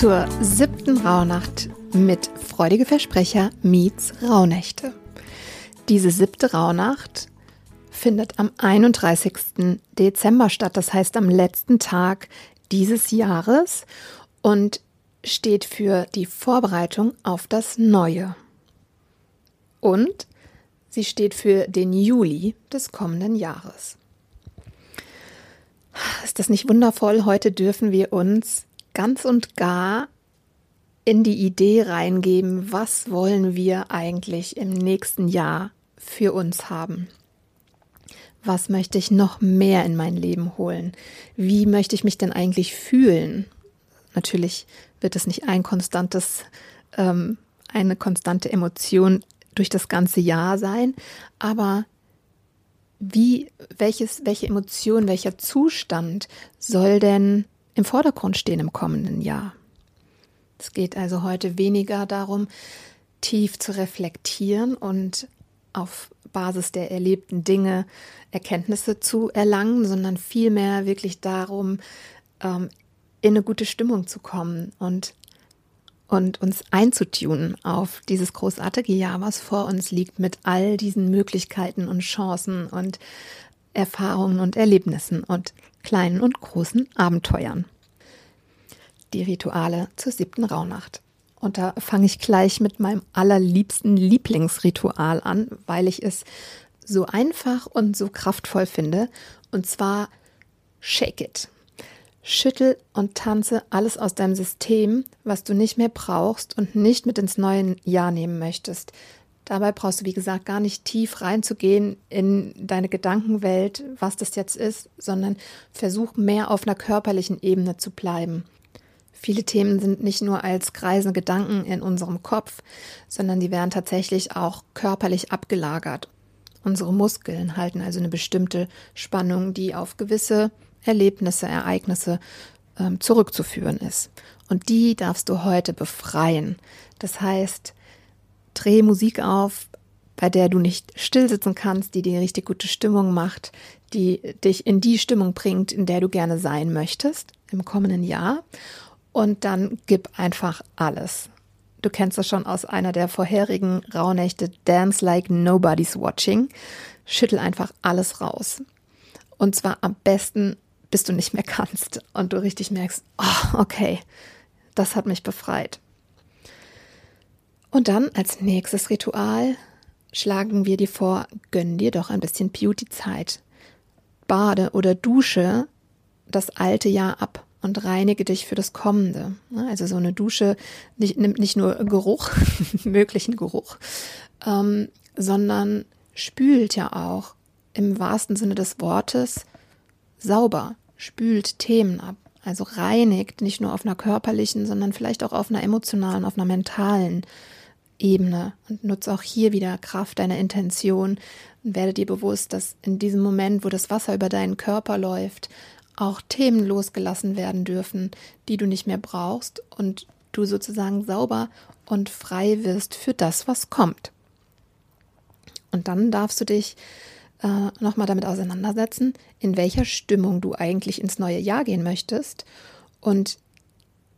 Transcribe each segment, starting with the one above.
zur siebten Rauhnacht mit Freudige Versprecher meets Rauhnächte. Diese siebte Rauhnacht findet am 31. Dezember statt, das heißt am letzten Tag dieses Jahres und steht für die Vorbereitung auf das Neue. Und sie steht für den Juli des kommenden Jahres. Ist das nicht wundervoll? Heute dürfen wir uns ganz und gar in die Idee reingeben, was wollen wir eigentlich im nächsten Jahr für uns haben. Was möchte ich noch mehr in mein Leben holen? Wie möchte ich mich denn eigentlich fühlen? Natürlich wird es nicht ein konstantes, ähm, eine konstante Emotion durch das ganze Jahr sein, aber wie, welches, welche Emotion, welcher Zustand soll denn im Vordergrund stehen im kommenden Jahr. Es geht also heute weniger darum, tief zu reflektieren und auf Basis der erlebten Dinge Erkenntnisse zu erlangen, sondern vielmehr wirklich darum, ähm, in eine gute Stimmung zu kommen und, und uns einzutunen auf dieses großartige Jahr, was vor uns liegt, mit all diesen Möglichkeiten und Chancen und Erfahrungen und Erlebnissen und kleinen und großen Abenteuern. Die Rituale zur siebten Rauhnacht. Und da fange ich gleich mit meinem allerliebsten Lieblingsritual an, weil ich es so einfach und so kraftvoll finde. Und zwar Shake It. Schüttel und tanze alles aus deinem System, was du nicht mehr brauchst und nicht mit ins neue Jahr nehmen möchtest. Dabei brauchst du, wie gesagt, gar nicht tief reinzugehen in deine Gedankenwelt, was das jetzt ist, sondern versuch mehr auf einer körperlichen Ebene zu bleiben. Viele Themen sind nicht nur als kreisende Gedanken in unserem Kopf, sondern die werden tatsächlich auch körperlich abgelagert. Unsere Muskeln halten also eine bestimmte Spannung, die auf gewisse Erlebnisse, Ereignisse ähm, zurückzuführen ist. Und die darfst du heute befreien. Das heißt, dreh Musik auf, bei der du nicht stillsitzen kannst, die dir richtig gute Stimmung macht, die dich in die Stimmung bringt, in der du gerne sein möchtest im kommenden Jahr. Und dann gib einfach alles. Du kennst das schon aus einer der vorherigen Rauhnächte, Dance Like Nobody's Watching. Schüttel einfach alles raus. Und zwar am besten, bis du nicht mehr kannst und du richtig merkst, oh, okay, das hat mich befreit. Und dann als nächstes Ritual schlagen wir dir vor, gönn dir doch ein bisschen Beauty-Zeit. Bade oder dusche das alte Jahr ab und reinige dich für das kommende. Also so eine Dusche nicht, nimmt nicht nur Geruch, möglichen Geruch, ähm, sondern spült ja auch im wahrsten Sinne des Wortes sauber, spült Themen ab. Also reinigt nicht nur auf einer körperlichen, sondern vielleicht auch auf einer emotionalen, auf einer mentalen Ebene und nutze auch hier wieder Kraft deiner Intention und werde dir bewusst, dass in diesem Moment, wo das Wasser über deinen Körper läuft, auch Themen losgelassen werden dürfen, die du nicht mehr brauchst und du sozusagen sauber und frei wirst für das, was kommt. Und dann darfst du dich äh, nochmal damit auseinandersetzen, in welcher Stimmung du eigentlich ins neue Jahr gehen möchtest und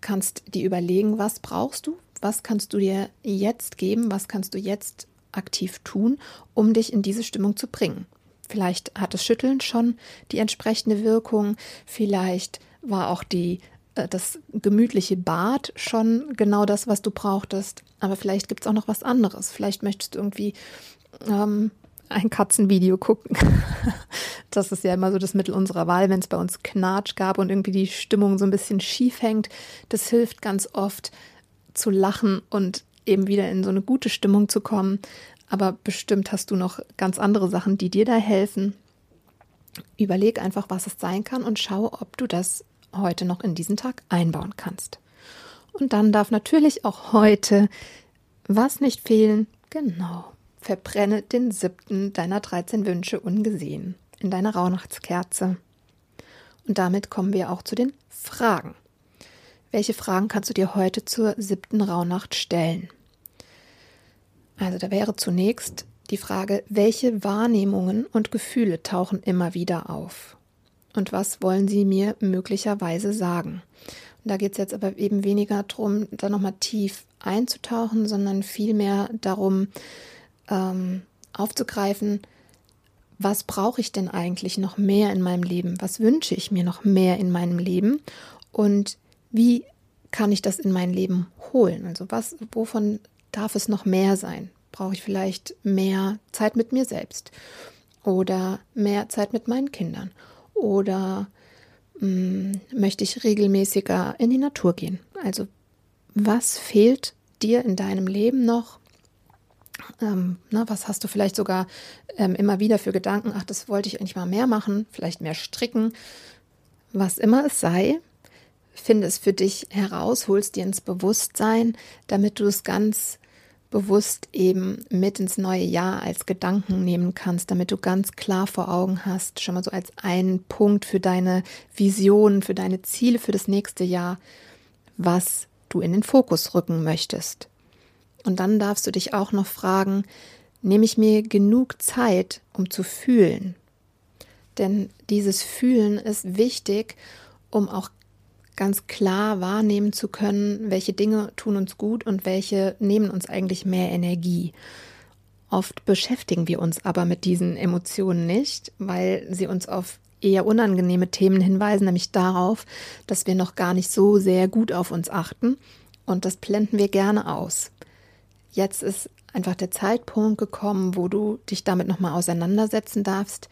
kannst dir überlegen, was brauchst du, was kannst du dir jetzt geben, was kannst du jetzt aktiv tun, um dich in diese Stimmung zu bringen. Vielleicht hat das Schütteln schon die entsprechende Wirkung, vielleicht war auch die, äh, das gemütliche Bad schon genau das, was du brauchtest, aber vielleicht gibt es auch noch was anderes. Vielleicht möchtest du irgendwie ähm, ein Katzenvideo gucken. das ist ja immer so das Mittel unserer Wahl, wenn es bei uns Knatsch gab und irgendwie die Stimmung so ein bisschen schief hängt. Das hilft ganz oft, zu lachen und eben wieder in so eine gute Stimmung zu kommen. Aber bestimmt hast du noch ganz andere Sachen, die dir da helfen. Überleg einfach, was es sein kann und schau, ob du das heute noch in diesen Tag einbauen kannst. Und dann darf natürlich auch heute was nicht fehlen? Genau. Verbrenne den siebten deiner 13 Wünsche ungesehen in deiner Rauhnachtskerze. Und damit kommen wir auch zu den Fragen. Welche Fragen kannst du dir heute zur siebten Rauhnacht stellen? Also da wäre zunächst die Frage, welche Wahrnehmungen und Gefühle tauchen immer wieder auf? Und was wollen sie mir möglicherweise sagen? Und da geht es jetzt aber eben weniger darum, da nochmal tief einzutauchen, sondern vielmehr darum, ähm, aufzugreifen, was brauche ich denn eigentlich noch mehr in meinem Leben? Was wünsche ich mir noch mehr in meinem Leben? Und wie kann ich das in mein Leben holen? Also was, wovon darf es noch mehr sein? Brauche ich vielleicht mehr Zeit mit mir selbst? Oder mehr Zeit mit meinen Kindern? Oder mh, hm, möchte ich regelmäßiger in die Natur gehen? Also was fehlt dir in deinem Leben noch? Ähm, na, was hast du vielleicht sogar ähm, immer wieder für Gedanken? Ach, das wollte ich eigentlich mal mehr machen, vielleicht mehr stricken. Was immer es sei, finde es für dich heraus, holst dir ins Bewusstsein, damit du es ganz bewusst eben mit ins neue Jahr als Gedanken nehmen kannst, damit du ganz klar vor Augen hast, schon mal so als einen Punkt für deine Vision, für deine Ziele für das nächste Jahr, was du in den Fokus rücken möchtest. Und dann darfst du dich auch noch fragen, nehme ich mir genug Zeit, um zu fühlen? Denn dieses Fühlen ist wichtig, um auch ganz klar wahrnehmen zu können, welche Dinge tun uns gut und welche nehmen uns eigentlich mehr Energie. Oft beschäftigen wir uns aber mit diesen Emotionen nicht, weil sie uns auf eher unangenehme Themen hinweisen, nämlich darauf, dass wir noch gar nicht so sehr gut auf uns achten und das blenden wir gerne aus. Jetzt ist einfach der Zeitpunkt gekommen, wo du dich damit nochmal auseinandersetzen darfst.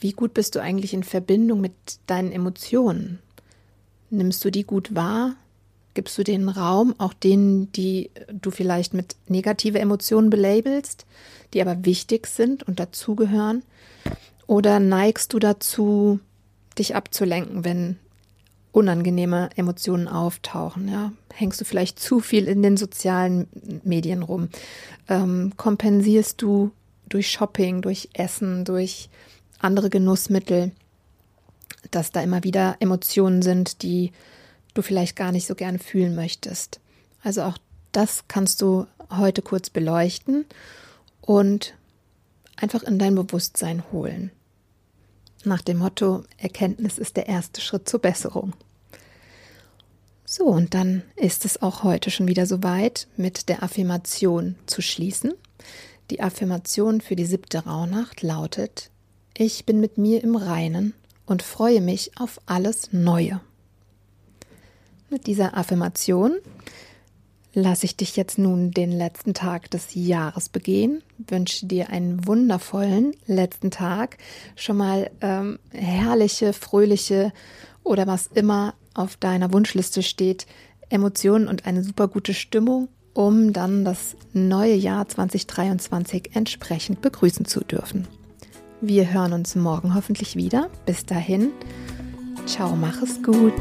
Wie gut bist du eigentlich in Verbindung mit deinen Emotionen? Nimmst du die gut wahr? Gibst du den Raum, auch denen, die du vielleicht mit negative Emotionen belabelst, die aber wichtig sind und dazugehören? Oder neigst du dazu, dich abzulenken, wenn unangenehme Emotionen auftauchen. Ja? Hängst du vielleicht zu viel in den sozialen Medien rum? Ähm, kompensierst du durch Shopping, durch Essen, durch andere Genussmittel, dass da immer wieder Emotionen sind, die du vielleicht gar nicht so gern fühlen möchtest. Also auch das kannst du heute kurz beleuchten und einfach in dein Bewusstsein holen nach dem Motto, Erkenntnis ist der erste Schritt zur Besserung. So, und dann ist es auch heute schon wieder soweit, mit der Affirmation zu schließen. Die Affirmation für die siebte Rauhnacht lautet, ich bin mit mir im Reinen und freue mich auf alles Neue. Mit dieser Affirmation lasse ich dich jetzt nun den letzten Tag des Jahres begehen, wünsche dir einen wundervollen letzten Tag, schon mal ähm, herrliche, fröhliche oder was immer auf deiner Wunschliste steht, Emotionen und eine super gute Stimmung, um dann das neue Jahr 2023 entsprechend begrüßen zu dürfen. Wir hören uns morgen hoffentlich wieder. Bis dahin, ciao, mach es gut.